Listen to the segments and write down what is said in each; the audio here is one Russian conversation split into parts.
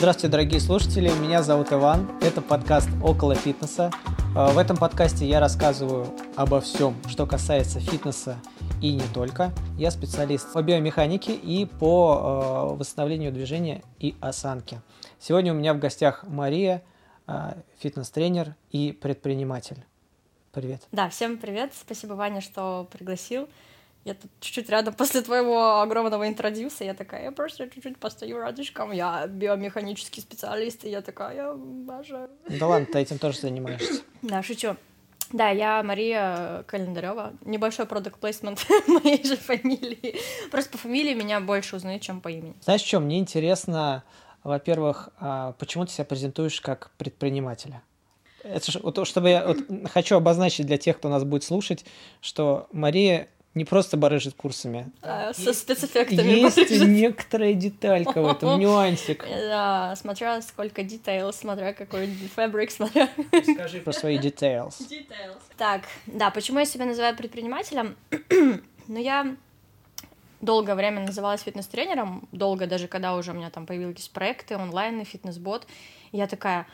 Здравствуйте, дорогие слушатели, меня зовут Иван, это подкаст «Около фитнеса». В этом подкасте я рассказываю обо всем, что касается фитнеса и не только. Я специалист по биомеханике и по восстановлению движения и осанки. Сегодня у меня в гостях Мария, фитнес-тренер и предприниматель. Привет. Да, всем привет. Спасибо, Ваня, что пригласил. Я тут чуть-чуть рядом после твоего огромного интродюса, я такая, я просто чуть-чуть постою рядышком, я биомеханический специалист, и я такая, я обожаю. Да ладно, ты этим тоже занимаешься. Да, шучу. Да, я Мария Календарева. Небольшой продукт плейсмент моей же фамилии. Просто по фамилии меня больше узнают, чем по имени. Знаешь, что? Мне интересно, во-первых, а, почему ты себя презентуешь как предпринимателя? Это, вот, чтобы я вот, хочу обозначить для тех, кто нас будет слушать, что Мария не просто барыжит курсами. А, со спецэффектами Есть барыжит. некоторая деталька в этом, нюансик. Да, смотря сколько детейлов, смотря какой фабрик, смотря... Скажи про свои details. Так, да, почему я себя называю предпринимателем? ну, я долгое время называлась фитнес-тренером, долго даже, когда уже у меня там появились проекты, онлайн, фитнес-бот, я такая,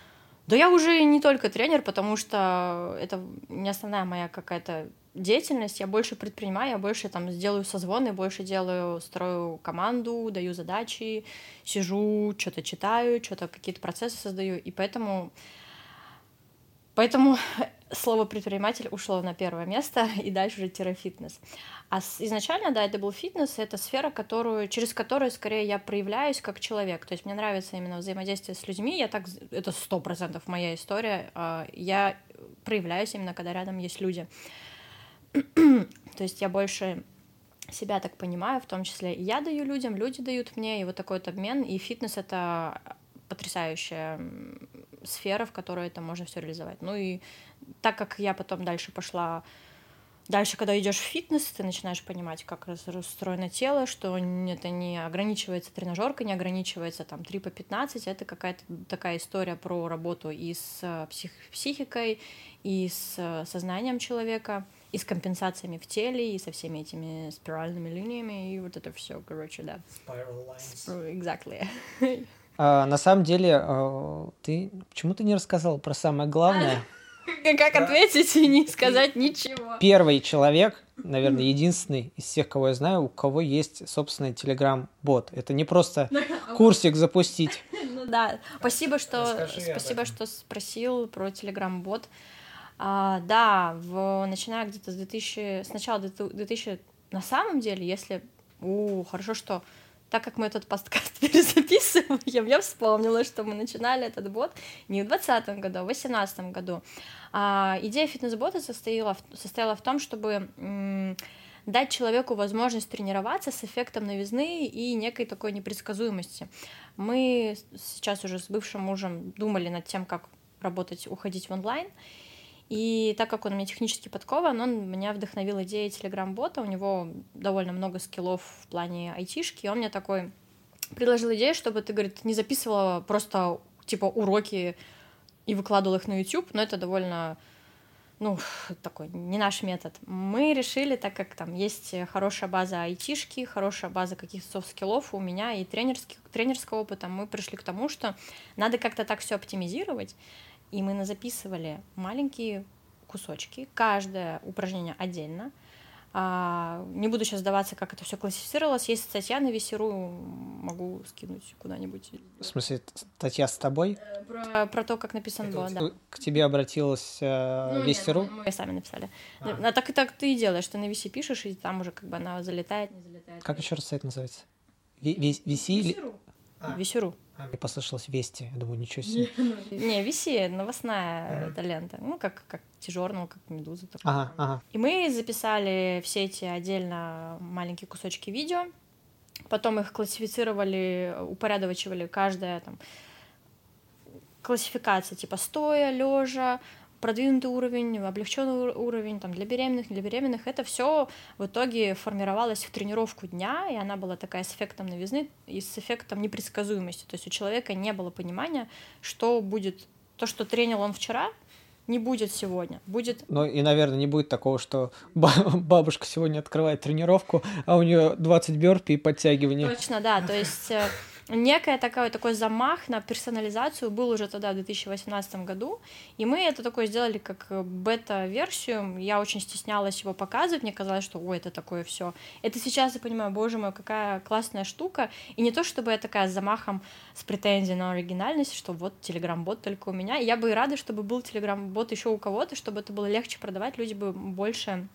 да я уже не только тренер, потому что это не основная моя какая-то деятельность, я больше предпринимаю, я больше там сделаю созвоны, больше делаю, строю команду, даю задачи, сижу, что-то читаю, что-то какие-то процессы создаю, и поэтому Поэтому слово предприниматель ушло на первое место, и дальше уже тире-фитнес. А изначально, да, это был фитнес, это сфера, которую, через которую скорее я проявляюсь как человек. То есть мне нравится именно взаимодействие с людьми. Я так, это сто процентов моя история. А, я проявляюсь именно, когда рядом есть люди. То есть я больше себя так понимаю, в том числе и я даю людям, люди дают мне, и вот такой вот обмен, и фитнес — это потрясающая сфера, в которой это можно все реализовать. Ну и так как я потом дальше пошла Дальше, когда идешь в фитнес, ты начинаешь понимать, как устроено тело, что это не ограничивается тренажеркой, не ограничивается там 3 по 15, это какая-то такая история про работу и с э, псих психикой, и с э, сознанием человека, и с компенсациями в теле, и со всеми этими спиральными линиями, и вот это все, короче, да. Spiral lines. Exactly. А, на самом деле, а, ты почему ты не рассказал про самое главное? Как ответить и не сказать ничего? Первый человек, наверное, единственный из всех, кого я знаю, у кого есть собственный телеграм-бот. Это не просто курсик запустить. Ну да, спасибо, что спасибо, что спросил про телеграм-бот. А, да, в, начиная где-то с 2000, сначала 2000, на самом деле, если, у, хорошо, что так как мы этот подкаст перезаписываем, я вспомнила, что мы начинали этот бот не в 2020 году, а в 2018 году. А, идея фитнес-бота состояла, состояла в том, чтобы м- дать человеку возможность тренироваться с эффектом новизны и некой такой непредсказуемости. Мы сейчас уже с бывшим мужем думали над тем, как работать, уходить в онлайн, и так как он у меня технически подкован, он меня вдохновил идеей телеграм-бота, у него довольно много skill ов в плане айтишки, и он мне такой предложил идею, чтобы ты, говорит, не записывала просто типа уроки и выкладывал их на YouTube, но это довольно ну, такой, не наш метод. Мы решили, так как там есть хорошая база айтишки, хорошая база каких-то soft skill ов у меня и тренерских, тренерского опыта, мы пришли к тому, что надо как-то так все оптимизировать, и мы записывали маленькие кусочки, каждое упражнение отдельно. А, не буду сейчас сдаваться, как это все классифицировалось. Есть статья на Весеру, могу скинуть куда-нибудь. В смысле, статья с тобой? Про, про то, как написан был, да. К тебе обратилась э, ну, Весеру? Нет, мы сами написали. А. а так и так ты и делаешь, ты на Весе пишешь, и там уже как бы она залетает, не залетает. Как еще раз сайт называется? Веси? Весеру. А. Весеру. А, мне послышалось Вести. Я думаю, ничего себе. Не, Виси, новостная ага. лента. Ну, как, как T-журнал, как Медуза. Ага, ага. И мы записали все эти отдельно маленькие кусочки видео. Потом их классифицировали, упорядочивали каждая там классификация, типа стоя, лежа, продвинутый уровень, облегченный уровень там, для беременных, для беременных, это все в итоге формировалось в тренировку дня, и она была такая с эффектом новизны и с эффектом непредсказуемости. То есть у человека не было понимания, что будет то, что тренил он вчера, не будет сегодня, будет... Ну и, наверное, не будет такого, что бабушка сегодня открывает тренировку, а у нее 20 бёрпи и подтягивания. Точно, да, то есть э, некая такая, такой замах на персонализацию был уже тогда, в 2018 году, и мы это такое сделали как бета-версию, я очень стеснялась его показывать, мне казалось, что, ой, это такое все. Это сейчас я понимаю, боже мой, какая классная штука, и не то, чтобы я такая с замахом, с претензией на оригинальность, что вот Telegram-бот только у меня, я бы и рада, чтобы был Telegram-бот еще у кого-то, чтобы это было легче продавать, люди бы больше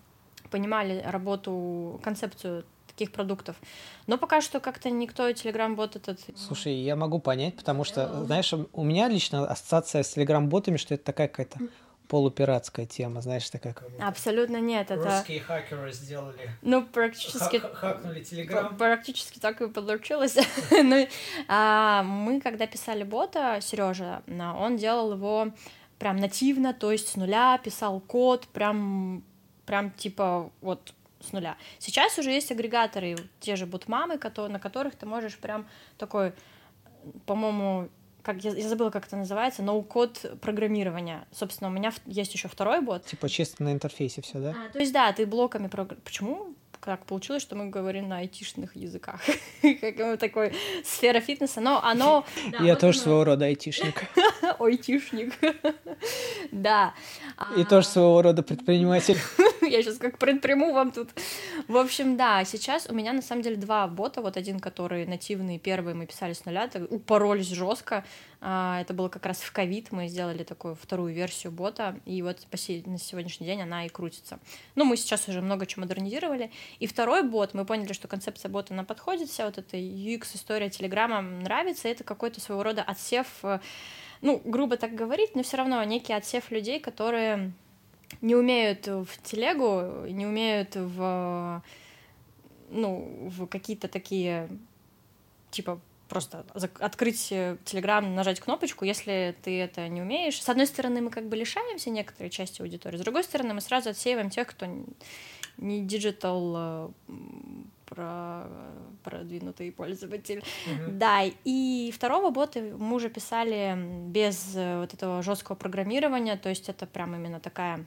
понимали работу, концепцию таких продуктов. Но пока что как-то никто Telegram-бот этот... Слушай, я могу понять, потому что, знаешь, у меня лично ассоциация с Telegram-ботами, что это такая какая-то полупиратская тема, знаешь, такая как Абсолютно нет, это... Русские хакеры сделали... Ну, практически... Хакнули Телеграм. Практически так и получилось. ну, а, мы, когда писали бота, Сережа, он делал его прям нативно, то есть с нуля писал код, прям, прям типа вот с нуля. Сейчас уже есть агрегаторы, те же бутмамы, на которых ты можешь прям такой, по-моему, как я, я забыла, как это называется, ноу-код программирования. Собственно, у меня есть еще второй бот. Типа чисто на интерфейсе все, да? А, то есть, да, ты блоками прогр... Почему как получилось, что мы говорим на айтишных языках. как такой сфера фитнеса, но оно... Я тоже своего рода айтишник. Айтишник. да. И тоже своего рода предприниматель. Я сейчас как предприму вам тут. В общем, да, сейчас у меня на самом деле два бота. Вот один, который нативный, первый мы писали с нуля, упоролись жестко. А, это было как раз в ковид, мы сделали такую вторую версию бота, и вот по на сегодняшний день она и крутится. Ну, мы сейчас уже много чего модернизировали. И второй бот, мы поняли, что концепция бота нам подходит, вся вот эта UX-история Телеграма нравится, это какой-то своего рода отсев, э, ну, грубо так говорить, но все равно некий отсев людей, которые не умеют в телегу, не умеют в, ну, в какие-то такие, типа, просто открыть Телеграм, нажать кнопочку, если ты это не умеешь. С одной стороны, мы как бы лишаемся некоторой части аудитории, с другой стороны, мы сразу отсеиваем тех, кто не digital э, про продвинутый пользователь. Uh-huh. Да, и второго бота мы уже писали без э, вот этого жесткого программирования, то есть это прям именно такая,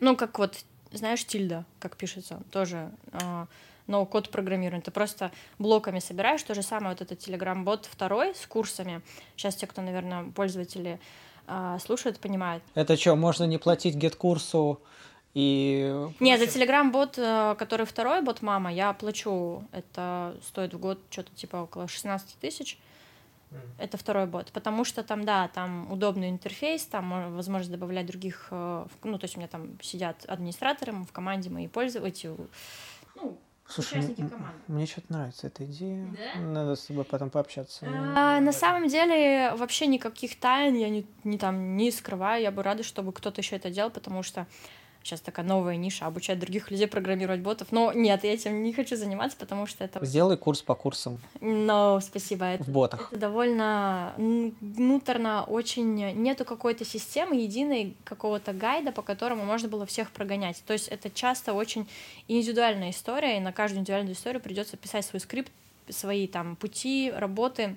ну, как вот, знаешь, тильда, как пишется, тоже э, но код программирования. Ты просто блоками собираешь. То же самое вот этот Telegram-бот второй с курсами. Сейчас те, кто, наверное, пользователи э, слушают, понимают. Это что, можно не платить гет-курсу и... Нет, за Telegram-бот, э, который второй бот мама, я плачу. Это стоит в год что-то типа около 16 тысяч. Это второй бот, потому что там, да, там удобный интерфейс, там возможность добавлять других, э, ну, то есть у меня там сидят администраторы в команде, мои пользователи, ну, Слушай, участники команды. Мне что-то нравится эта идея. Да? Надо с тобой потом пообщаться. А, на самом деле, вообще никаких тайн я не, не там не скрываю. Я бы рада, чтобы кто-то еще это делал, потому что сейчас такая новая ниша, обучать других людей программировать ботов. Но нет, я этим не хочу заниматься, потому что это... Сделай курс по курсам. Но, спасибо. Это, в ботах. Это довольно внутренно очень... Нету какой-то системы единой, какого-то гайда, по которому можно было всех прогонять. То есть это часто очень индивидуальная история, и на каждую индивидуальную историю придется писать свой скрипт, свои там пути, работы.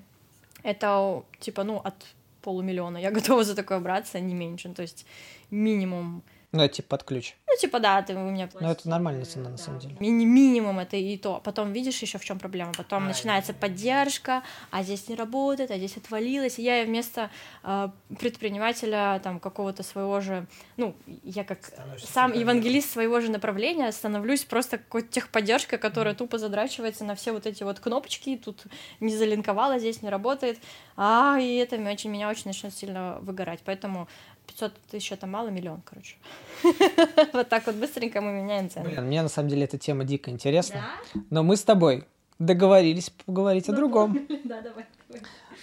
Это типа, ну, от полумиллиона. Я готова за такое браться, не меньше. То есть минимум ну, это типа под ключ. Ну, типа, да, ты у меня Ну, это нормальная цена, да. на самом деле. Ми- минимум это и то. Потом видишь еще в чем проблема. Потом а, начинается это... поддержка, а здесь не работает, а здесь отвалилось. И я вместо э, предпринимателя, там, какого-то своего же, ну, я как Становишься сам евангелист своего же направления становлюсь просто какой-то техподдержкой, которая mm тупо задрачивается на все вот эти вот кнопочки, тут не залинковала, здесь не работает. А, и это очень, меня очень начнет сильно выгорать. Поэтому 500 тысяч это мало, миллион, короче. Вот так вот быстренько мы меняем цены. Блин, мне на самом деле эта тема дико интересна. Но мы с тобой договорились поговорить о другом. Да, давай.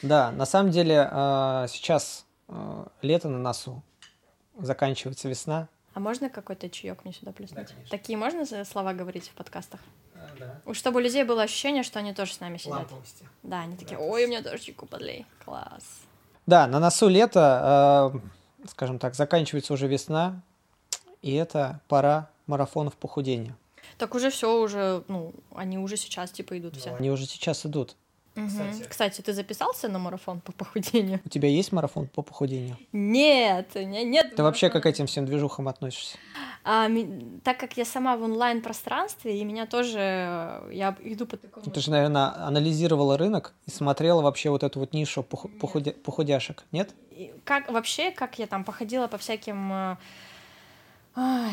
Да, на самом деле а, сейчас а, лето на носу, заканчивается весна. А можно какой-то чаек мне сюда плеснуть? Да, Такие можно слова говорить в подкастах? А, да. Чтобы у людей было ощущение, что они тоже с нами сидят. Ламповости. Да, они такие, ой, у меня тоже чайку подлей. Класс. Да, на носу лето скажем так, заканчивается уже весна, и это пора марафонов похудения. Так уже все уже, ну, они уже сейчас типа идут все. Они уже сейчас идут. Угу. Кстати. Кстати, ты записался на марафон по похудению? У тебя есть марафон по похудению? Нет, у меня нет. Ты вообще как к этим всем движухам относишься? А, так как я сама в онлайн-пространстве, и меня тоже, я иду по такому... Ты же, наверное, анализировала рынок и смотрела вообще вот эту вот нишу похудя... похудяшек, нет? Как вообще, как я там походила по всяким... Э, ой,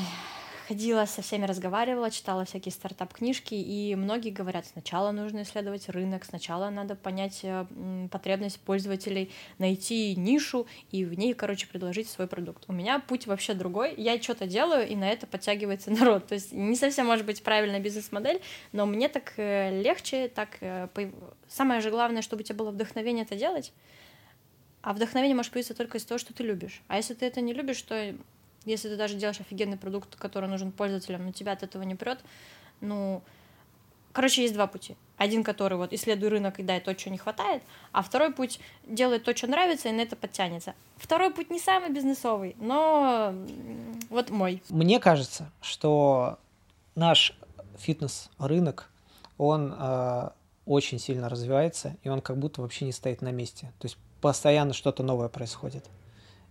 ходила со всеми разговаривала, читала всякие стартап-книжки, и многие говорят, сначала нужно исследовать рынок, сначала надо понять э, потребность пользователей, найти нишу и в ней, короче, предложить свой продукт. У меня путь вообще другой, я что-то делаю, и на это подтягивается народ. То есть не совсем может быть правильная бизнес-модель, но мне так э, легче, так... Э, самое же главное, чтобы у тебя было вдохновение это делать, а вдохновение может появиться только из того, что ты любишь. А если ты это не любишь, то если ты даже делаешь офигенный продукт, который нужен пользователям, но тебя от этого не прет, ну, короче, есть два пути. Один, который вот исследуй рынок и дай то, что не хватает, а второй путь делает то, что нравится, и на это подтянется. Второй путь не самый бизнесовый, но вот мой. Мне кажется, что наш фитнес-рынок, он э, очень сильно развивается, и он как будто вообще не стоит на месте. То есть постоянно что-то новое происходит.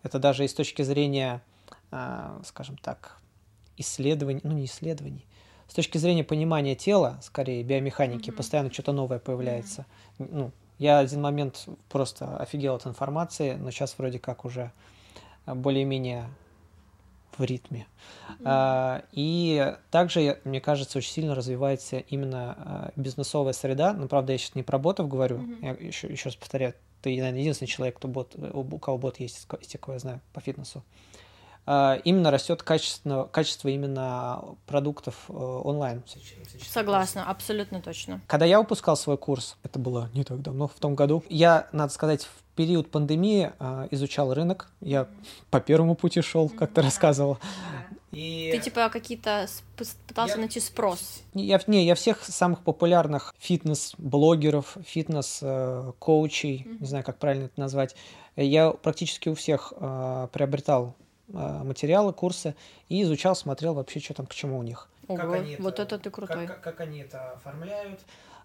Это даже и с точки зрения скажем так, исследований, ну не исследований, с точки зрения понимания тела, скорее биомеханики, mm-hmm. постоянно что-то новое появляется. Mm-hmm. Ну, я один момент просто офигел от информации, но сейчас вроде как уже более-менее в ритме. Mm-hmm. А, и также, мне кажется, очень сильно развивается именно а, бизнесовая среда. Ну, правда, я сейчас не про ботов говорю, mm-hmm. я еще, еще раз повторяю, ты, наверное, единственный человек, кто бот, у кого бот есть, из тех, кого я знаю по фитнесу. А, именно растет качество, качество именно продуктов э, онлайн. Согласна, абсолютно точно. Когда я выпускал свой курс, это было не так давно, в том году, я, надо сказать, в период пандемии э, изучал рынок. Я по первому пути шел, как ты рассказывала. И... Ты типа какие-то пытался я... найти спрос? Я, не, я всех самых популярных фитнес-блогеров, фитнес-коучей, mm-hmm. не знаю, как правильно это назвать, я практически у всех э, приобретал а, материалы, курсы и изучал, смотрел вообще, что там к чему у них. Ого, как они вот это, это ты крутой. Как, как, как они это оформляют,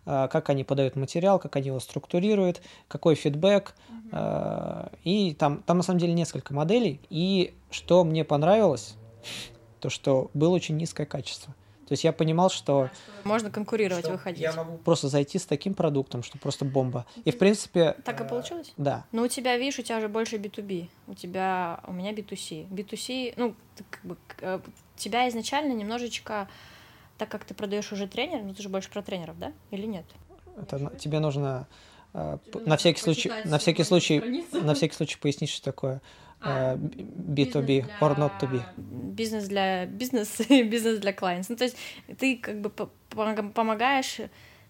а, как они подают материал, как они его структурируют, какой фидбэк. Угу. И там, там на самом деле несколько моделей. И что мне понравилось, то что было очень низкое качество. То есть я понимал, что... Можно конкурировать, что выходить. Я могу просто зайти с таким продуктом, что просто бомба. И, в принципе... Так и получилось? Да. Но у тебя, видишь, у тебя же больше B2B. У тебя... У меня B2C. B2C, ну, как бы... Э, тебя изначально немножечко... Так как ты продаешь уже тренер, ну ты же больше про тренеров, да? Или нет? Это тебе нужно... Э, на всякий случай, на всякий случай, на всякий случай пояснить, что такое B2B а, or not to be. Бизнес для бизнес и бизнес для clients. Ну, то есть ты как бы помогаешь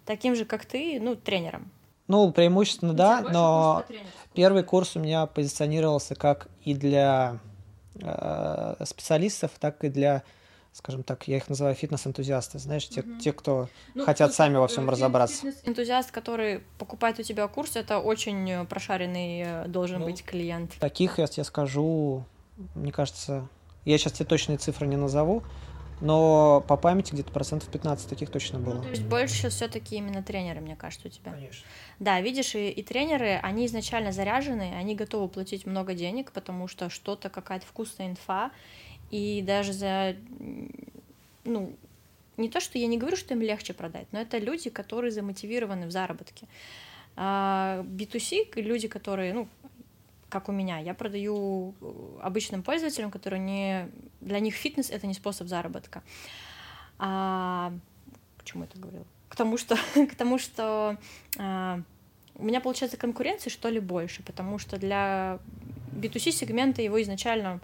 таким же, как ты, ну, тренерам. Ну, преимущественно, да, но первый курс у меня позиционировался как и для э, специалистов, так и для скажем так, я их называю фитнес-энтузиасты, знаешь, те, угу. те кто ну, хотят слушай, сами во всем разобраться. Энтузиаст, который покупает у тебя курс, это очень э, прошаренный э, должен ну, быть клиент. Таких, я тебе скажу, мне кажется, я сейчас тебе точные цифры не назову, но по памяти где-то процентов 15 таких точно было. Ну, то есть больше все-таки именно тренеры, мне кажется, у тебя. Конечно. Да, видишь, и, и тренеры, они изначально заряжены, они готовы платить много денег, потому что что-то, какая-то вкусная инфа, и даже за, ну, не то, что я не говорю, что им легче продать, но это люди, которые замотивированы в заработке. А B2C, люди, которые, ну, как у меня, я продаю обычным пользователям, которые не... Для них фитнес — это не способ заработка. А... К чему это говорила? К тому, что, к тому, что а, у меня получается конкуренции, что ли, больше, потому что для B2C сегмента его изначально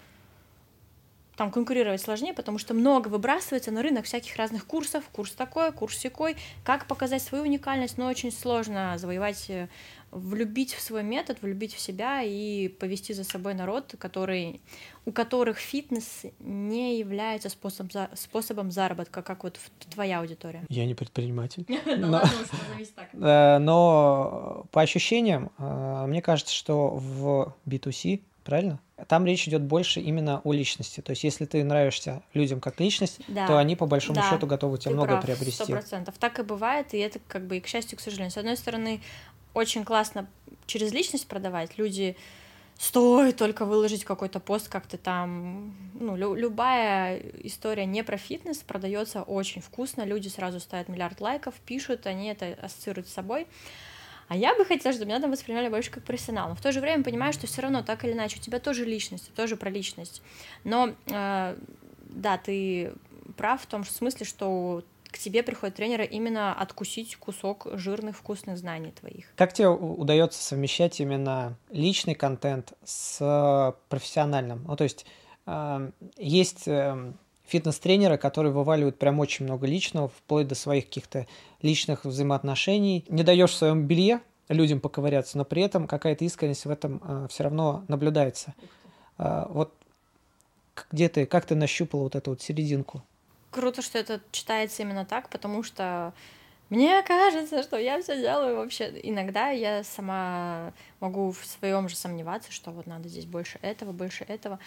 там конкурировать сложнее, потому что много выбрасывается на рынок всяких разных курсов, курс такой, курс секой, как показать свою уникальность, но очень сложно завоевать, э, влюбить в свой метод, влюбить в себя и повести за собой народ, который, у которых фитнес не является способ, способом заработка, как вот твоя аудитория. Я не предприниматель. Э, но по ощущениям, э, мне кажется, что в B2C правильно? Там речь идет больше именно о личности. То есть, если ты нравишься людям как личность, да. то они по большому да. счету готовы тебе много прав, приобрести. Сто процентов. Так и бывает, и это как бы и к счастью, к сожалению. С одной стороны, очень классно через личность продавать. Люди стоит только выложить какой-то пост, как ты там, ну, лю- любая история не про фитнес продается очень вкусно, люди сразу ставят миллиард лайков, пишут, они это ассоциируют с собой. А я бы хотела, чтобы меня там воспринимали больше как профессионал. Но в то же время понимаю, что все равно так или иначе у тебя тоже личность, тоже про личность. Но э, да, ты прав в том смысле, что к тебе приходят тренеры именно откусить кусок жирных вкусных знаний твоих. Как тебе удается совмещать именно личный контент с профессиональным? Ну, то есть э, есть э, фитнес-тренеры, которые вываливают прям очень много личного, вплоть до своих каких-то личных взаимоотношений. Не даешь в своем белье людям поковыряться, но при этом какая-то искренность в этом э, все равно наблюдается. Э, вот где ты, как ты нащупала вот эту вот серединку? круто, что это читается именно так, потому что мне кажется, что я все делаю вообще. Иногда я сама могу в своем же сомневаться, что вот надо здесь больше этого, больше этого.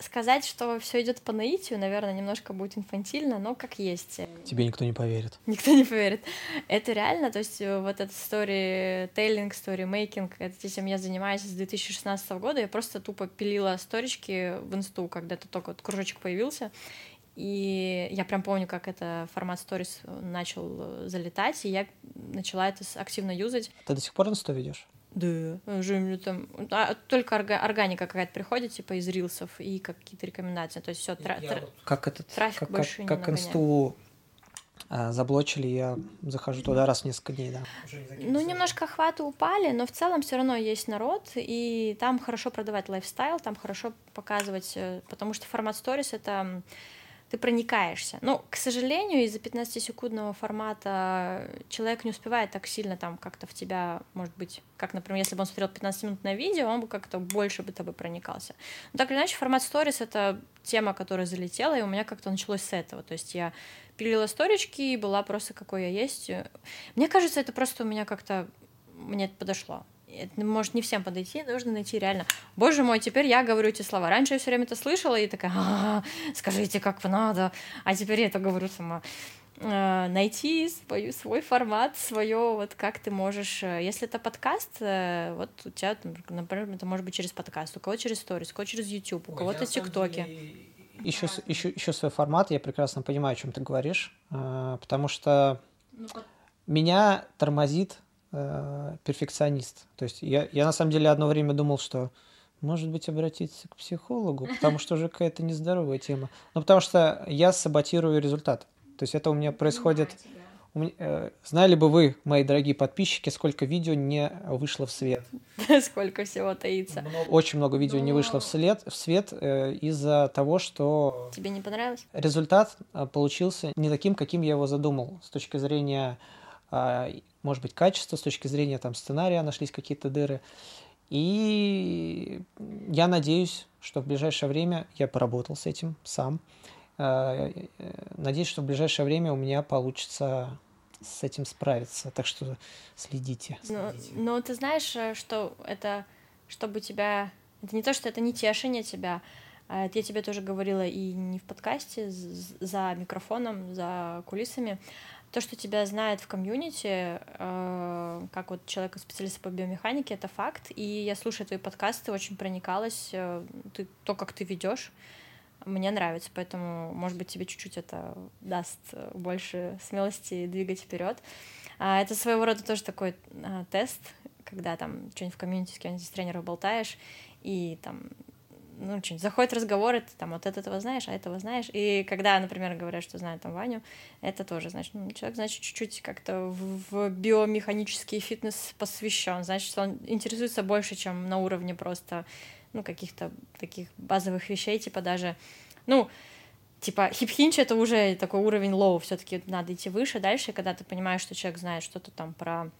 Сказать, что все идет по наитию, наверное, немножко будет инфантильно, но как есть. Тебе никто не поверит. Никто не поверит. Это реально, то есть э, вот эта story telling, story making, это этим я занимаюсь с 2016 года, я просто тупо пилила сторички в инсту, когда это только вот кружочек появился, и я прям помню, как это формат сторис начал э, залетать, и я начала это активно юзать. Ты до сих пор инсту ведешь? Да, уже там а, только орга, органика какая-то приходит, типа из рилсов и какие-то рекомендации. То есть все тра- тра- как этот трафик как, больше как, как инсту а, заблочили, я захожу туда раз в несколько дней, да. Ну, немножко охваты упали, но в целом все равно есть народ, и там хорошо продавать лайфстайл, там хорошо показывать, э, потому что формат сторис это ты проникаешься. Но, к сожалению, из-за 15-секундного формата человек не успевает так сильно там как-то в тебя, может быть, как, например, если бы он смотрел 15-минутное видео, он бы как-то больше бы тобой проникался. Но так или иначе, формат сторис — это тема, которая залетела, и у меня как-то началось с этого. То есть я пилила сторички и была просто какой я есть. Мне кажется, это просто у меня как-то мне это подошло это может не всем подойти, нужно найти реально. Боже мой, теперь я говорю эти слова. Раньше я все время это слышала и такая, а, скажите, как надо, а теперь я это говорю сама э, найти свою, свой формат, свое, вот как ты можешь, э, если это подкаст, э, вот у тебя, например, это может быть через подкаст, у кого через сторис, у кого через YouTube, у кого-то ТикТоки. Еще, еще, еще свой формат, я прекрасно понимаю, о чем ты говоришь, потому что ну, меня тормозит э, перфекционист. То есть я, я на самом деле одно время думал, что может быть обратиться к психологу, потому что уже какая-то нездоровая тема. Ну, потому что я саботирую результат. То есть это у меня происходит... У меня, э, знали бы вы, мои дорогие подписчики, сколько видео не вышло в свет? Сколько всего таится. Очень много видео Но... не вышло в, след, в свет э, из-за того, что... Тебе не понравилось? Результат э, получился не таким, каким я его задумал с точки зрения а, может быть, качество, с точки зрения там, сценария нашлись какие-то дыры. И я надеюсь, что в ближайшее время я поработал с этим сам. А, надеюсь, что в ближайшее время у меня получится с этим справиться. Так что следите. Но, но ты знаешь, э, что это, чтобы тебя... Это не то, что это не тешение тебя, а это я тебе тоже говорила и не в подкасте, за микрофоном, за кулисами, то, что тебя знает в комьюнити, э, как вот человека специалиста по биомеханике, это факт. И я слушаю твои подкасты, очень проникалась. Э, ты, то, как ты ведешь, мне нравится, поэтому, может быть, тебе чуть-чуть это даст больше смелости двигать вперед. А, это своего рода тоже такой а, тест, когда там что-нибудь в комьюнити с кем-нибудь из тренеров болтаешь, и там ну, что-нибудь, заходят разговоры, ты там вот этого знаешь, а этого знаешь. И когда, например, говорят, что знают там Ваню, это тоже, значит, ну, человек, значит, чуть-чуть как-то в, в биомеханический фитнес посвящен, значит, что он интересуется больше, чем на уровне просто, ну, каких-то таких базовых вещей, типа даже, ну, типа hip hinge это уже такой уровень low, все-таки надо идти выше, дальше, когда ты понимаешь, что человек знает что-то там про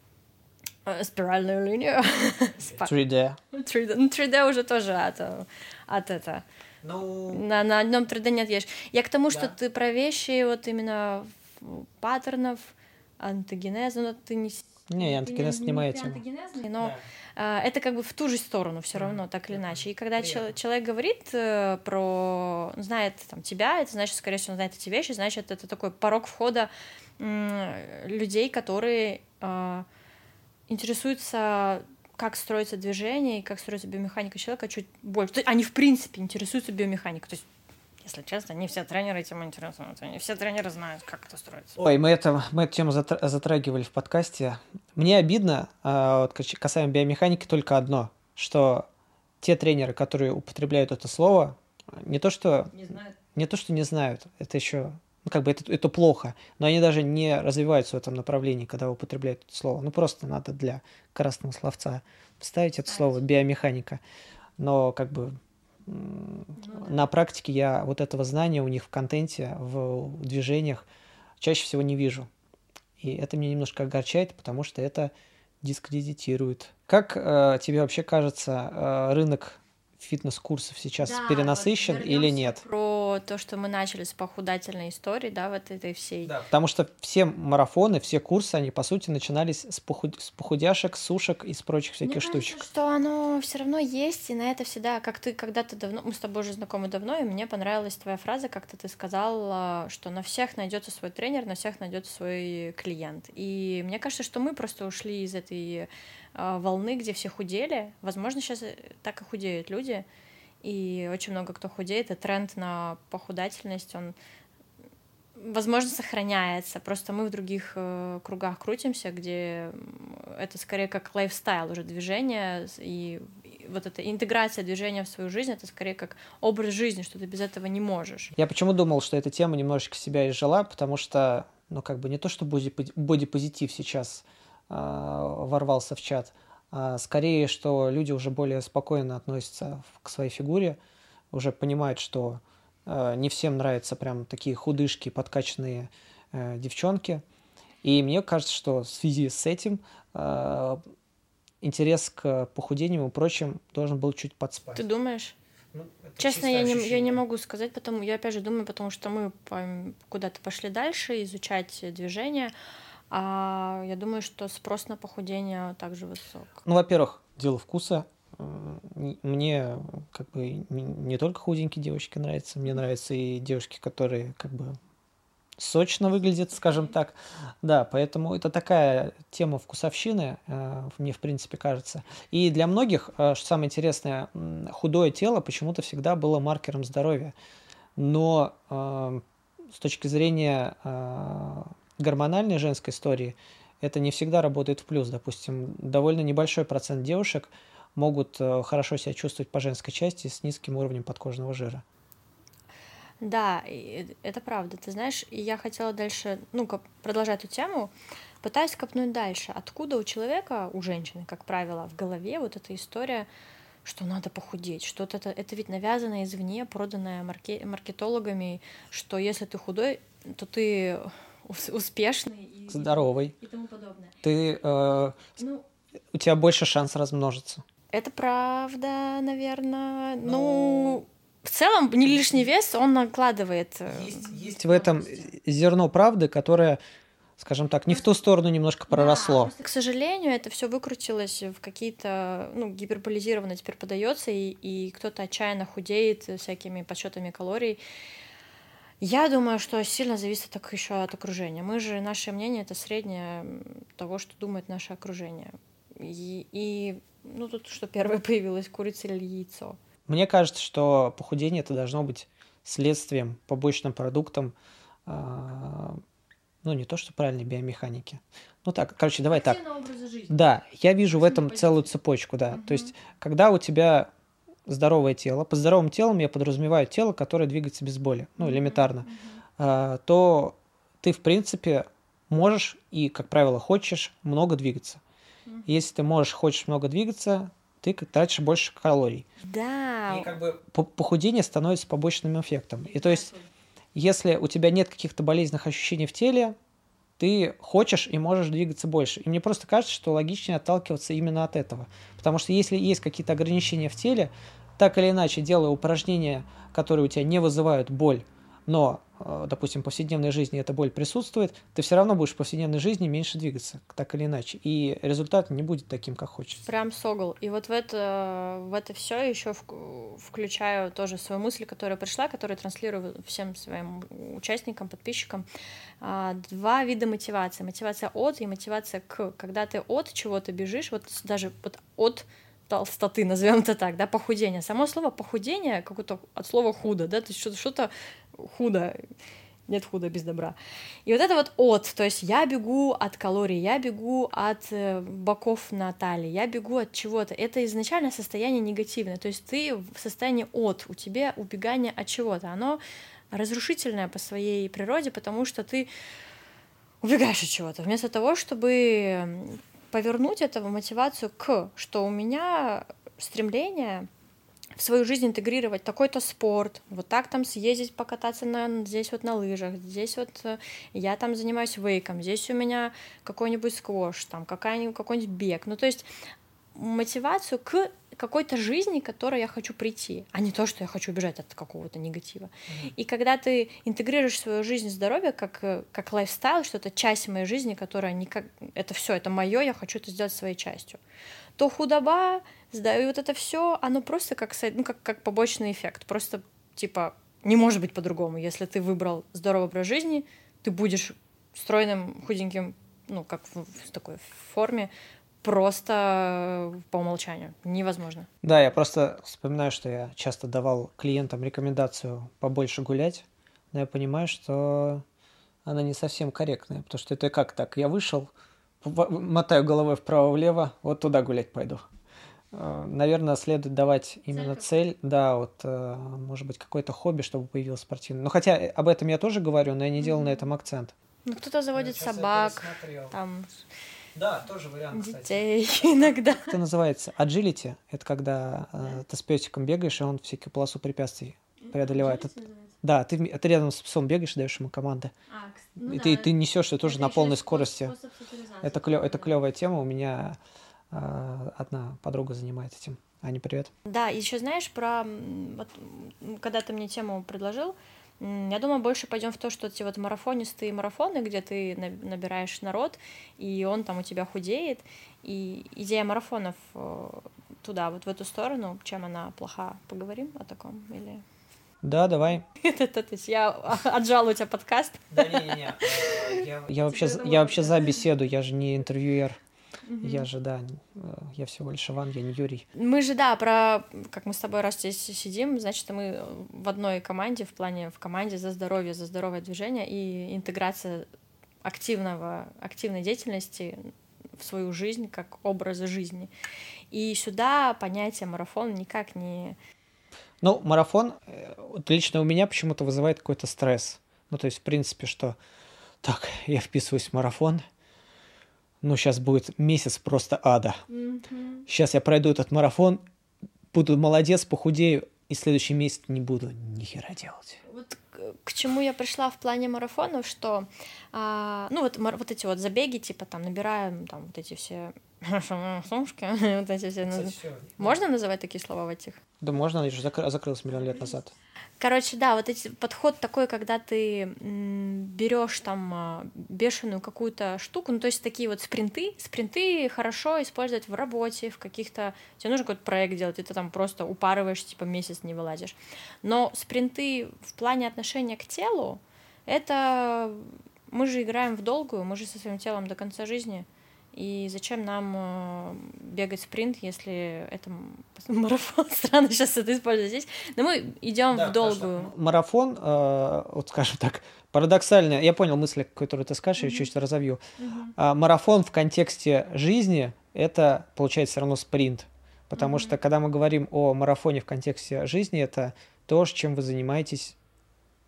спиральную линию. 3D. 3D. Ну, 3D уже тоже от, от это. Ну... На, на одном 3D не отъешь. Я к тому, да. что ты про вещи вот именно паттернов, антогенеза, но ты не... Не, антогенез не, не моя тема. Но да. э, это как бы в ту же сторону все равно, так или иначе. И когда чел- человек говорит э, про, знает там тебя, это значит, скорее всего, он знает эти вещи, значит, это такой порог входа э, людей, которые э, интересуются как строится движение и как строится биомеханика человека чуть больше. То есть они, в принципе, интересуются биомеханикой. То есть если честно, не все тренеры этим интересуются, не все тренеры знают, как это строится. Ой, мы, это, мы эту тему затрагивали в подкасте. Мне обидно, а, вот, касаемо биомеханики, только одно, что те тренеры, которые употребляют это слово, не то что не, знают. не, то, что не знают, это еще ну, как бы это, это плохо, но они даже не развиваются в этом направлении, когда употребляют это слово. Ну, просто надо для красного словца вставить это слово биомеханика. Но как бы ну, на практике я вот этого знания у них в контенте, в движениях чаще всего не вижу. И это меня немножко огорчает, потому что это дискредитирует. Как э, тебе вообще кажется, э, рынок фитнес-курсов сейчас да, перенасыщен вот или нет? Про то, что мы начали с похудательной истории, да, вот этой всей. Да, потому что все марафоны, все курсы, они по сути начинались с, похуд... с похудяшек, сушек и с прочих всяких Мне штучек. Кажется, что оно все равно есть, и на это всегда, как ты когда-то давно, мы с тобой уже знакомы давно, и мне понравилась твоя фраза, как-то ты сказал, что на всех найдется свой тренер, на всех найдется свой клиент. И мне кажется, что мы просто ушли из этой волны, где все худели. Возможно, сейчас э, так и худеют люди, и очень много кто худеет, и тренд на похудательность, он, возможно, сохраняется. Просто мы в других э, кругах крутимся, где это скорее как лайфстайл уже движение, и вот эта интеграция движения в свою жизнь, это скорее как образ жизни, что ты без этого не можешь. Я почему думал, что эта тема немножечко себя изжила, потому что, ну, как бы не то, что бодипозитив сейчас а, ворвался в чат. А скорее, что люди уже более спокойно относятся к своей фигуре, уже понимают, что а, не всем нравятся прям такие худышки, подкачанные э, девчонки. И мне кажется, что в связи с этим интерес к похудению и прочим должен был чуть подспать. Ты думаешь? Ну, Честно, я не, я не могу сказать, потому я опять же думаю, потому что мы куда-то пошли дальше изучать движение. А я думаю, что спрос на похудение также высок. Ну, во-первых, дело вкуса. Мне как бы не только худенькие девочки нравятся, мне нравятся и девушки, которые как бы сочно выглядят, скажем так. Да, поэтому это такая тема вкусовщины, э, мне в принципе кажется. И для многих, э, что самое интересное, худое тело почему-то всегда было маркером здоровья. Но э, с точки зрения гормональной женской истории это не всегда работает в плюс. Допустим, довольно небольшой процент девушек могут э, хорошо себя чувствовать по женской части с низким уровнем подкожного жира. Да, это правда. Ты знаешь, я хотела дальше, ну, продолжать эту тему, пытаюсь копнуть дальше. Откуда у человека, у женщины, как правило, в голове вот эта история, что надо похудеть, что это, это ведь навязано извне, проданное марке, маркетологами, что если ты худой, то ты успешный и, здоровый и тому подобное. Ты э, ну, у тебя больше шанс размножиться. Это правда, наверное. Но... Ну, в целом не лишний вес он накладывает. Э, есть, есть в этом зерно правды, которое скажем так, не в ту сторону немножко проросло. Да, к сожалению, это все выкрутилось в какие-то, ну, гиперболизированно теперь подается, и, и кто-то отчаянно худеет всякими подсчетами калорий. Я думаю, что сильно зависит так еще от окружения. Мы же, наше мнение это среднее того, что думает наше окружение. И, и ну тут что первое появилось, курица или яйцо. Мне кажется, что похудение это должно быть следствием, побочным продуктом, э, ну не то, что правильной биомеханики. Ну так, короче, давай так. Да, я вижу в этом целую цепочку, да. Угу. То есть, когда у тебя здоровое тело, под здоровым телом я подразумеваю тело, которое двигается без боли, ну, элементарно, mm-hmm. то ты, в принципе, можешь и, как правило, хочешь много двигаться. Mm-hmm. Если ты можешь, хочешь много двигаться, ты тратишь больше калорий. Да. И как бы похудение становится побочным эффектом. И то есть, если у тебя нет каких-то болезненных ощущений в теле, ты хочешь и можешь двигаться больше. И мне просто кажется, что логичнее отталкиваться именно от этого. Потому что если есть какие-то ограничения в теле, так или иначе, делая упражнения, которые у тебя не вызывают боль, но, э, допустим, в повседневной жизни эта боль присутствует, ты все равно будешь в повседневной жизни меньше двигаться, так или иначе, и результат не будет таким, как хочется. Прям согл. И вот в это, в это все еще включаю тоже свою мысль, которая пришла, которую транслирую всем своим участникам, подписчикам. А, два вида мотивации. Мотивация от и мотивация к. Когда ты от чего-то бежишь, вот даже вот от толстоты, назовем это так, да, похудение. Само слово похудение какое-то от слова худо, да, то есть что-то худо, нет худа без добра. И вот это вот от, то есть я бегу от калорий, я бегу от э, боков на талии, я бегу от чего-то. Это изначально состояние негативное, то есть ты в состоянии от, у тебя убегание от чего-то. Оно разрушительное по своей природе, потому что ты убегаешь от чего-то. Вместо того, чтобы повернуть это в мотивацию к, что у меня стремление в свою жизнь интегрировать такой-то спорт, вот так там съездить покататься на, здесь вот на лыжах, здесь вот э, я там занимаюсь вейком, здесь у меня какой-нибудь сквош, там какой-нибудь, какой-нибудь бег. Ну, то есть мотивацию к какой-то жизни, к которой я хочу прийти, а не то, что я хочу убежать от какого-то негатива. Mm-hmm. И когда ты интегрируешь свою жизнь здоровье как, э, как лайфстайл, что это часть моей жизни, которая не как... Это все, это мое, я хочу это сделать своей частью, то худоба, и вот это все, оно просто как, ну, как, как побочный эффект. Просто, типа, не может быть по-другому. Если ты выбрал здоровый образ жизни, ты будешь стройным, худеньким, ну, как в, в такой форме, просто по умолчанию. Невозможно. Да, я просто вспоминаю, что я часто давал клиентам рекомендацию побольше гулять, но я понимаю, что она не совсем корректная, потому что это как так? Я вышел, мотаю головой вправо-влево, вот туда гулять пойду. Э, Наверное, следует давать именно цель, цель да, вот, э, может быть, какое-то хобби, чтобы появилось спортивное. Но хотя об этом я тоже говорю, но я не делал mm-hmm. на этом акцент. Ну, кто-то заводит собак, там да, тоже вариант, Детей иногда. Это называется agility. Это когда э, ты с песиком бегаешь, и он всякую полосу препятствий преодолевает. Да, ты, ты рядом с псом бегаешь, даешь ему команды. А, ну и да, ты, ты несешь это тоже на полной скорости. Это, клё, это клевая тема. У меня э, одна подруга занимается этим. Аня, привет. Да, еще знаешь про... Вот, когда ты мне тему предложил, я думаю, больше пойдем в то, что эти вот марафонистые марафоны, где ты набираешь народ, и он там у тебя худеет. И идея марафонов э, туда, вот в эту сторону, чем она плоха, поговорим о таком или... Да, давай. То есть я отжала у тебя подкаст. Да, не-не-не. Э, я вообще, я вообще за беседу, я же не интервьюер. Угу. Я же, да, э, я всего лишь Иван, я не Юрий. Мы же, да, про, как мы с тобой раз здесь сидим, значит, мы в одной команде, в плане, в команде за здоровье, за здоровое движение и интеграция активного, активной деятельности в свою жизнь как образа жизни. И сюда понятие марафон никак не... Ну, марафон э, вот лично у меня почему-то вызывает какой-то стресс. Ну, то есть, в принципе, что так, я вписываюсь в марафон — ну, сейчас будет месяц просто ада. Mm-hmm. Сейчас я пройду этот марафон, буду молодец, похудею, и следующий месяц не буду ни хера делать. Вот к чему я пришла в плане марафонов, что, а, ну, вот, вот эти вот забеги, типа, там, набираем, там, вот эти все сумушки, вот эти все... Кстати, Можно называть такие слова в этих? Да можно, я же закры- закрылся миллион лет назад. Короче, да, вот эти подход такой, когда ты берешь там а, бешеную какую-то штуку, ну то есть такие вот спринты, спринты хорошо использовать в работе, в каких-то, тебе нужно какой-то проект делать, и ты там просто упарываешь, типа месяц не вылазишь. Но спринты в плане отношения к телу, это мы же играем в долгую, мы же со своим телом до конца жизни. И зачем нам э, бегать спринт, если это марафон? Странно сейчас это использовать здесь. Но мы идем да, в долгую. Марафон, э, вот скажем так, парадоксально, я понял мысль, которую ты скажешь, mm-hmm. я чуть-чуть разовью. Mm-hmm. А, марафон в контексте жизни это получается все равно спринт. Потому mm-hmm. что когда мы говорим о марафоне в контексте жизни, это то, чем вы занимаетесь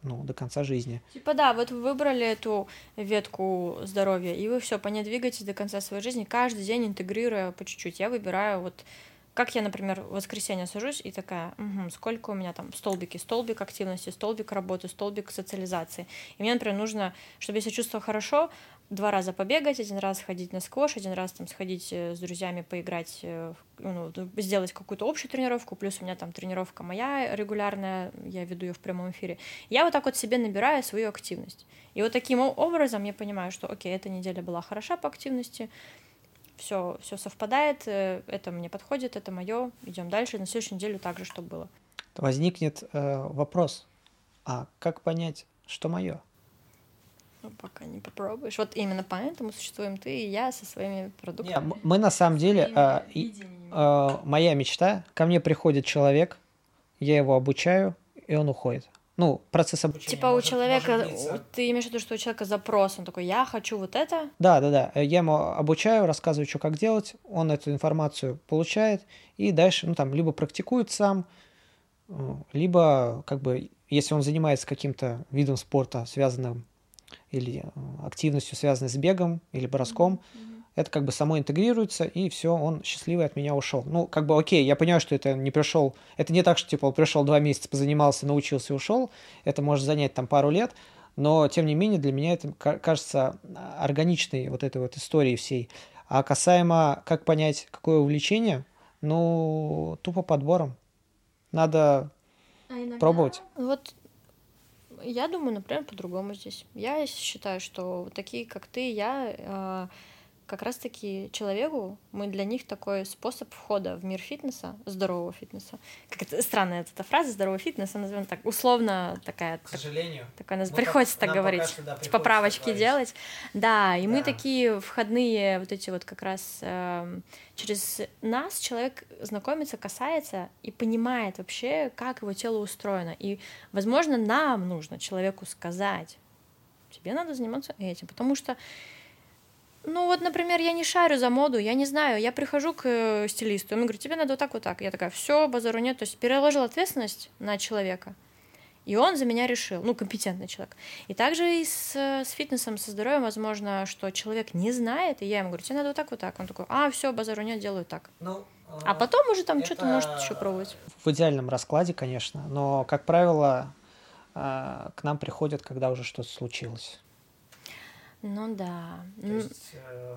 ну, до конца жизни. Типа да, вот вы выбрали эту ветку здоровья, и вы все по ней двигаетесь до конца своей жизни, каждый день интегрируя по чуть-чуть. Я выбираю вот как я, например, в воскресенье сажусь и такая, угу, сколько у меня там столбики, столбик активности, столбик работы, столбик социализации. И мне, например, нужно, чтобы я себя чувствовала хорошо, два раза побегать, один раз ходить на сквош, один раз там сходить э, с друзьями поиграть, э, ну, сделать какую-то общую тренировку, плюс у меня там тренировка моя регулярная, я веду ее в прямом эфире. Я вот так вот себе набираю свою активность. И вот таким образом я понимаю, что, окей, эта неделя была хороша по активности, все, все совпадает, э, это мне подходит, это мое, идем дальше, на следующую неделю также, чтобы было. Возникнет э, вопрос, а как понять, что мое? Ну, пока не попробуешь. Вот именно поэтому существуем ты и я со своими продуктами. Не, мы на самом деле, э, э, моя мечта, ко мне приходит человек, я его обучаю, и он уходит ну, процесс обучения. Типа у человека, ты имеешь в виду, что у человека запрос, он такой, я хочу вот это? Да, да, да. Я ему обучаю, рассказываю, что как делать, он эту информацию получает, и дальше, ну, там, либо практикует сам, э, либо, как бы, если он занимается каким-то видом спорта, связанным или э, активностью, связанной с бегом или броском, mm-hmm это как бы само интегрируется, и все, он счастливый от меня ушел. Ну, как бы окей, я понимаю, что это не пришел, это не так, что типа он пришел два месяца, позанимался, научился и ушел, это может занять там пару лет, но тем не менее для меня это кажется органичной вот этой вот истории всей. А касаемо, как понять, какое увлечение, ну, тупо подбором. Надо а иногда... пробовать. Вот я думаю, например, по-другому здесь. Я считаю, что такие, как ты, я, а, как раз-таки человеку мы для них такой способ входа в мир фитнеса, здорового фитнеса. Как это странная эта фраза здорового фитнеса, назовем так, условно такая. К сожалению. Такая, нас приходится так говорить, пока, да, типа правочки делать. Да, и да. мы такие входные вот эти вот как раз э, через нас человек знакомится, касается и понимает вообще, как его тело устроено. И, возможно, нам нужно человеку сказать, тебе надо заниматься этим, потому что ну вот, например, я не шарю за моду, я не знаю, я прихожу к э, стилисту, он говорит, тебе надо вот так, вот так. Я такая, все, базару нет. То есть переложил ответственность на человека, и он за меня решил, ну, компетентный человек. И также и с, с фитнесом, со здоровьем, возможно, что человек не знает, и я ему говорю, тебе надо вот так, вот так. Он такой, а, все, базару нет, делаю так. Ну, а потом уже там это... что-то может еще пробовать. В идеальном раскладе, конечно, но, как правило, э, к нам приходят, когда уже что-то случилось. Ну да. То есть, э,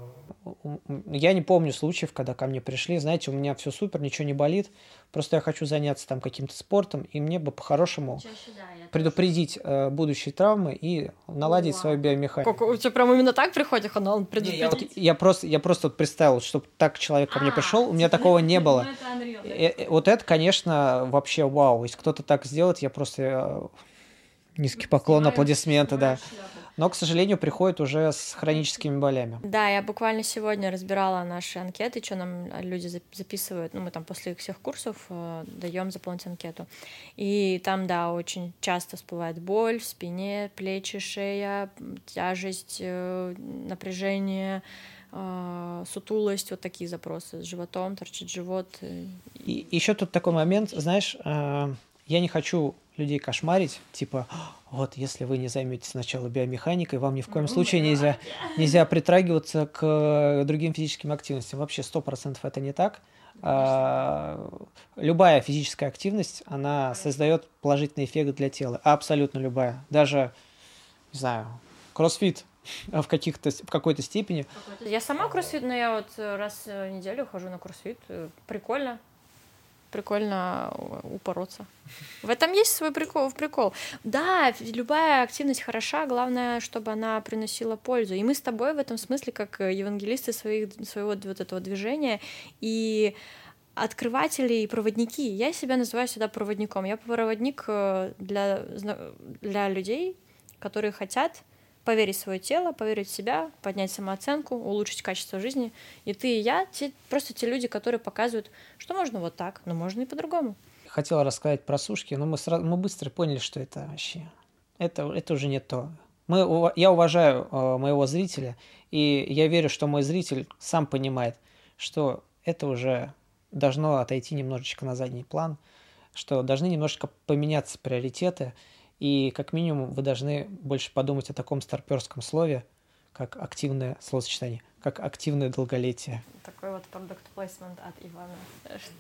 я не помню случаев, когда ко мне пришли, знаете, у меня все супер, ничего не болит, просто я хочу заняться там каким-то спортом, и мне бы по-хорошему да, предупредить э, будущие травмы и наладить О, свою биомеханику. Как, у тебя прям именно так приходит, но он предупредить? Не, я, вот, я просто, я просто вот представил, чтобы так человек ко мне а, пришел, у меня такого не было. Ну, да? Вот это, конечно, вообще вау. Если кто-то так сделает, я просто э, низкий поклон, аплодисменты, да. Шляпу но, к сожалению, приходит уже с хроническими болями. Да, я буквально сегодня разбирала наши анкеты, что нам люди записывают. Ну, мы там после всех курсов э, даем заполнить анкету. И там, да, очень часто всплывает боль в спине, плечи, шея, тяжесть, э, напряжение, э, сутулость, вот такие запросы с животом, торчит живот. И еще тут такой момент, знаешь, э, я не хочу людей кошмарить, типа, вот, если вы не займетесь сначала биомеханикой, вам ни в коем случае нельзя, нельзя притрагиваться к другим физическим активностям. Вообще, сто процентов это не так. А, любая физическая активность, она создает положительный эффект для тела. Абсолютно любая. Даже, не знаю, кроссфит в, каких-то, в какой-то степени. Я сама кроссфит, но я вот раз в неделю хожу на кроссфит. Прикольно прикольно упороться. В этом есть свой прикол, прикол. Да, любая активность хороша, главное, чтобы она приносила пользу. И мы с тобой в этом смысле, как евангелисты своих, своего вот этого движения, и открыватели и проводники. Я себя называю всегда проводником. Я проводник э, для, для людей, которые хотят поверить в свое тело, поверить в себя, поднять самооценку, улучшить качество жизни. И ты и я те, просто те люди, которые показывают, что можно вот так, но можно и по-другому. Хотел рассказать про сушки, но мы, сразу, мы быстро поняли, что это вообще... Это, это уже не то. Мы, я уважаю э, моего зрителя, и я верю, что мой зритель сам понимает, что это уже должно отойти немножечко на задний план, что должны немножечко поменяться приоритеты, и как минимум вы должны больше подумать о таком старперском слове, как активное словосочетание как активное долголетие. Такой вот продукт плейсмент от Ивана.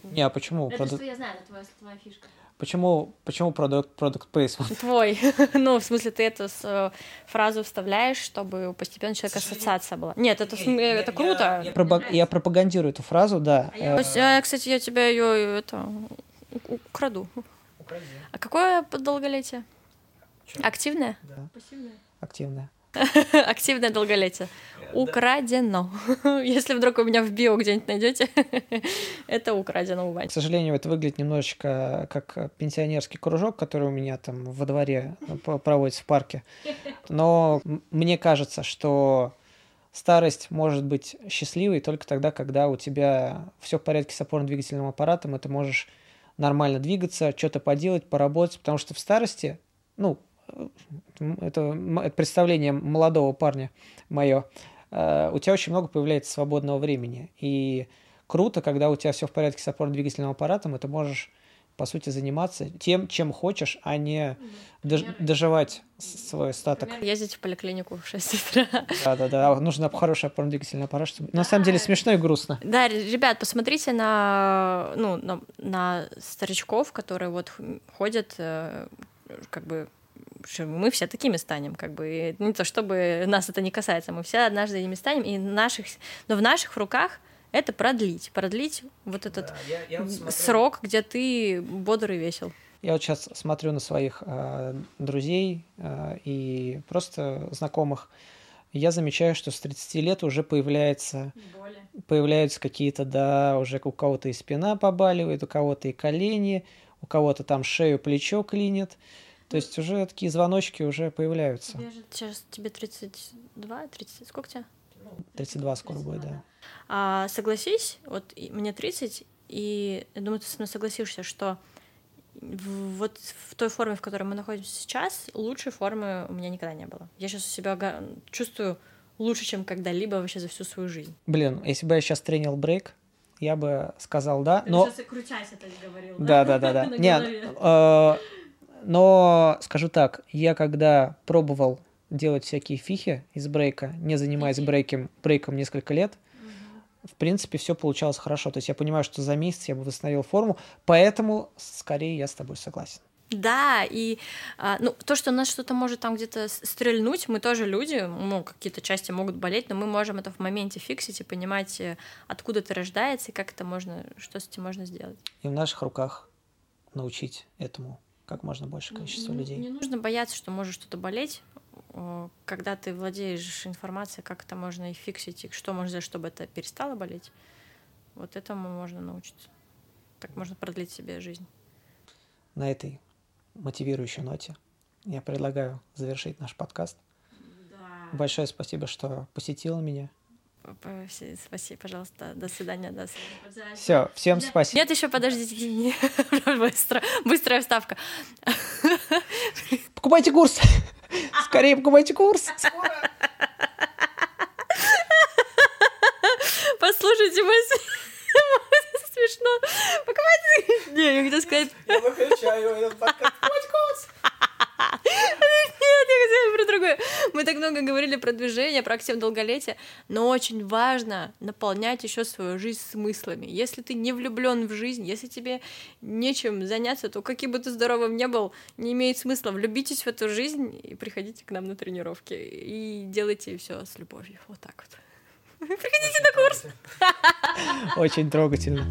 Не, а почему? Это Проду... что я знаю, это твоя, твоя фишка. Почему, почему продукт, продукт placement? Твой. ну, в смысле, ты эту с, фразу вставляешь, чтобы постепенно человек ассоциация была. Нет, это, я, это круто. Я, я, пропаг... я пропагандирую эту фразу, да. А я, э, кстати, я тебя ее это, украду. Укради. А какое долголетие? Чё? Активное? Да. Пассивное? Активное. Активное долголетие. Украдено. Если вдруг у меня в био где-нибудь найдете, это украдено у Вани. К сожалению, это выглядит немножечко как пенсионерский кружок, который у меня там во дворе проводится в парке. Но мне кажется, что старость может быть счастливой только тогда, когда у тебя все в порядке с опорно-двигательным аппаратом, и ты можешь нормально двигаться, что-то поделать, поработать, потому что в старости, ну, это, это представление молодого парня мое, э, у тебя очень много появляется свободного времени. И круто, когда у тебя все в порядке с опорно-двигательным аппаратом, и ты можешь, по сути, заниматься тем, чем хочешь, а не Например, доживать свой остаток. Например, ездить в поликлинику в 6 утра. Да-да-да, нужно хороший опорно-двигательный аппарат, чтобы... На самом деле смешно и грустно. Да, ребят, посмотрите на, ну, на, на старичков, которые вот ходят э, как бы мы все такими станем, как бы, не то чтобы нас это не касается, мы все однажды ими станем, и наших, но в наших руках это продлить, продлить вот этот да, я, я вот срок, где ты бодр и весел. Я вот сейчас смотрю на своих э, друзей э, и просто знакомых, я замечаю, что с 30 лет уже появляется, Боли. появляются какие-то, да, уже у кого-то и спина побаливает, у кого-то и колени, у кого-то там шею, плечо клинит. То есть уже такие звоночки уже появляются. Тебе же сейчас тебе 32, 30, сколько тебе? 32 скоро 32, будет, да. А, согласись, вот мне 30, и я думаю, ты со мной согласишься, что в, вот в той форме, в которой мы находимся сейчас, лучшей формы у меня никогда не было. Я сейчас у себя чувствую лучше, чем когда-либо вообще за всю свою жизнь. Блин, если бы я сейчас тренил брейк, я бы сказал да, но... Ты сейчас крутясь это говорил, да? Да, да, да, да. Нет, но скажу так, я когда пробовал делать всякие фихи из брейка, не занимаясь брейком, брейком несколько лет, в принципе, все получалось хорошо. То есть я понимаю, что за месяц я бы восстановил форму, поэтому скорее я с тобой согласен. Да, и а, ну, то, что нас что-то может там где-то стрельнуть, мы тоже люди, ну, какие-то части могут болеть, но мы можем это в моменте фиксить и понимать, э, откуда это рождается и как это можно, что с этим можно сделать. И в наших руках научить этому как можно больше количество людей. Не нужно бояться, что может что-то болеть. Когда ты владеешь информацией, как это можно и фиксить, и что можно сделать, чтобы это перестало болеть, вот этому можно научиться. Так можно продлить себе жизнь. На этой мотивирующей ноте я предлагаю завершить наш подкаст. Да. Большое спасибо, что посетила меня. Спасибо, пожалуйста. До свидания. До свидания. Все, всем спасибо. Нет, еще подождите. Быстро, быстрая вставка. Покупайте курс. Скорее покупайте курс. Послушайте мой смешно. Покупайте. Не, я хотела сказать. Я выключаю этот подкаст. Покупайте курс. Нет, я хотела про другое. Мы так много говорили про движение, про актив долголетия, но очень важно наполнять еще свою жизнь смыслами. Если ты не влюблен в жизнь, если тебе нечем заняться, то каким бы ты здоровым не был, не имеет смысла. Влюбитесь в эту жизнь и приходите к нам на тренировки. И делайте все с любовью. Вот так вот. Приходите на курс. Очень трогательно.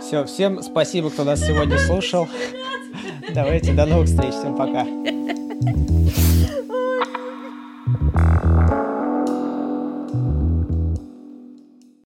Все, всем спасибо, кто нас сегодня слушал. Давайте, до новых встреч. Всем пока.